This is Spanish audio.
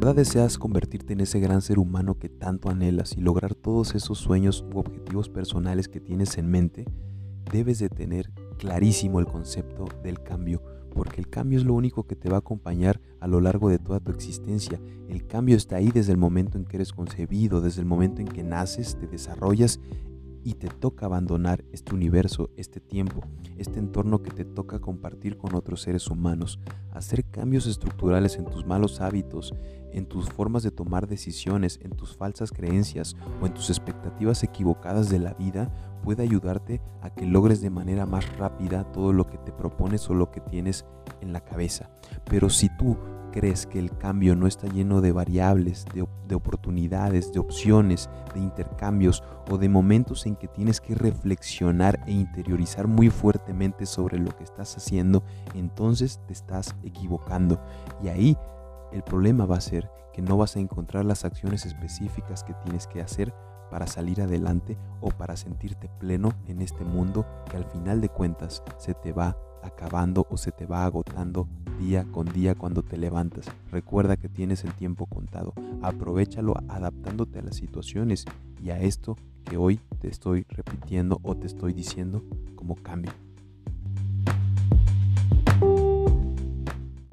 verdad deseas convertirte en ese gran ser humano que tanto anhelas y lograr todos esos sueños u objetivos personales que tienes en mente, debes de tener clarísimo el concepto del cambio, porque el cambio es lo único que te va a acompañar a lo largo de toda tu existencia. El cambio está ahí desde el momento en que eres concebido, desde el momento en que naces, te desarrollas y te toca abandonar este universo, este tiempo, este entorno que te toca compartir con otros seres humanos, hacer cambios estructurales en tus malos hábitos, en tus formas de tomar decisiones, en tus falsas creencias o en tus expectativas equivocadas de la vida puede ayudarte a que logres de manera más rápida todo lo que te propones o lo que tienes en la cabeza. Pero si tú crees que el cambio no está lleno de variables, de, oportunidades, de opciones, de intercambios o de momentos en que tienes que reflexionar e interiorizar muy fuertemente sobre lo que estás haciendo, entonces te estás equivocando. Y ahí el problema va a ser que no vas a encontrar las acciones específicas que tienes que hacer para salir adelante o para sentirte pleno en este mundo que al final de cuentas se te va acabando o se te va agotando día con día cuando te levantas. Recuerda que tienes el tiempo contado. Aprovechalo adaptándote a las situaciones y a esto que hoy te estoy repitiendo o te estoy diciendo como cambio.